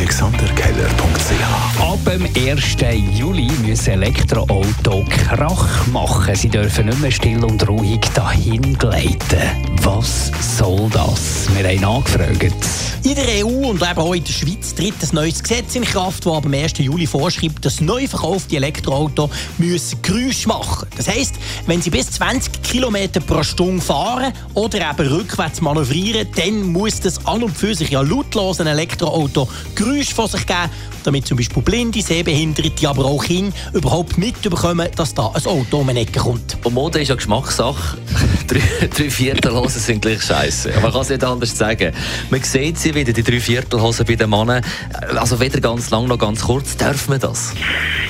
AlexanderKeller.ch Ab dem 1. Juli müssen Elektroautos Krach machen. Sie dürfen nicht mehr still und ruhig dahin gleiten. Was soll das? Wir haben angefragt. In der EU und eben auch in der Schweiz tritt ein neues Gesetz in Kraft, das ab dem 1. Juli vorschreibt, dass neu verkaufte Elektroautos müssen Geräusche machen Das heisst, wenn sie bis 20 km pro Stunde fahren oder eben rückwärts manövrieren, dann muss das an und für sich ja lautlos ein Elektroauto Geräusche von sich geben, damit zum Beispiel Blinde, Sehbehinderte, aber auch Kinder überhaupt mitbekommen, dass da ein Auto um eine Ecke kommt. Und Mode ist ja Geschmackssache. drei, drei Viertelhosen sind gleich scheiße. Man kann es nicht anders sagen. Man sieht sie wieder, die drei Viertelhosen bei den Männern. Also weder ganz lang noch ganz kurz. Darf man das?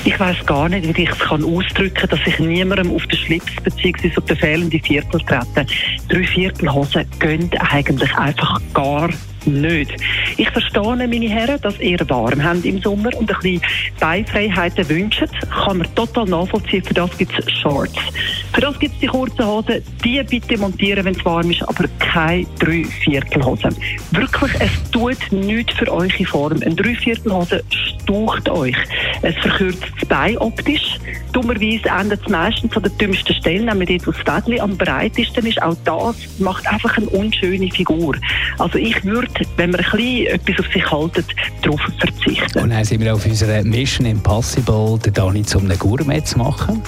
Ich weiß gar nicht, wie ich es kann ausdrücken kann, dass ich niemandem auf den Schlips bzw. auf den fehlenden Viertel trete. Drei Viertelhosen gehen eigentlich einfach gar nicht. Ich verstehe, meine Herren, dass ihr warm habt im Sommer und ein bisschen Beifreiheiten wünscht. Kann man total nachvollziehen. Für das gibt es Shorts. Für das gibt es die kurzen Hosen. Die bitte montieren, wenn es warm ist, aber keine Dreiviertelhosen. Wirklich, es tut nichts für eure Form. Eine Dreiviertelhose staucht euch. Es verkürzt das Bein optisch. Dummerweise endet es meistens an der dümmsten Stelle, nämlich dort, wo das Fädchen am breitesten ist. Auch das macht einfach eine unschöne Figur. Also ich würde wenn man ein bisschen etwas auf sich haltet, darauf verzichten. Und dann sind wir auf unserer Mission Impossible, den Dani zum Gourmet zu machen.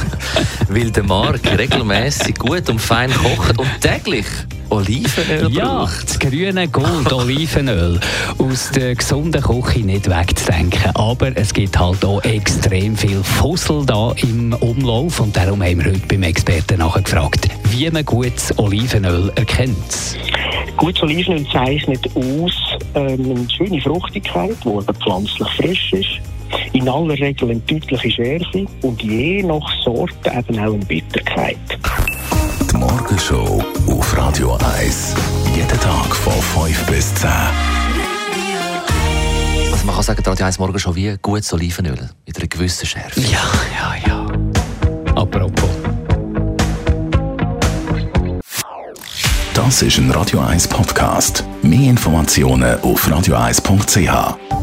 Weil der Marc regelmäßig gut und fein kocht und täglich Olivenöl ja, braucht. das grüne Gold Olivenöl aus der gesunden Küche nicht wegzudenken. Aber es gibt halt auch extrem viel Fussel da im Umlauf und darum haben wir heute beim Experten nachgefragt, wie man gutes Olivenöl erkennt. Gutes Olivenöl zeichnet aus ähm, eine schöne Fruchtigkeit, die aber pflanzlich frisch ist. In aller Regel eine deutliche Schärfe und je nach Sorte eben auch eine Bitterkeit. Die Morgenshow auf Radio 1. Jeden Tag von 5 bis 10. Also man kann sagen, Radio 1 Morgenshow wie gutes Olivenöl mit einer gewissen Schärfe. Ja, ja, ja. Apropos. Das ist ein Radio 1 Podcast. Mehr Informationen auf radio1.ch.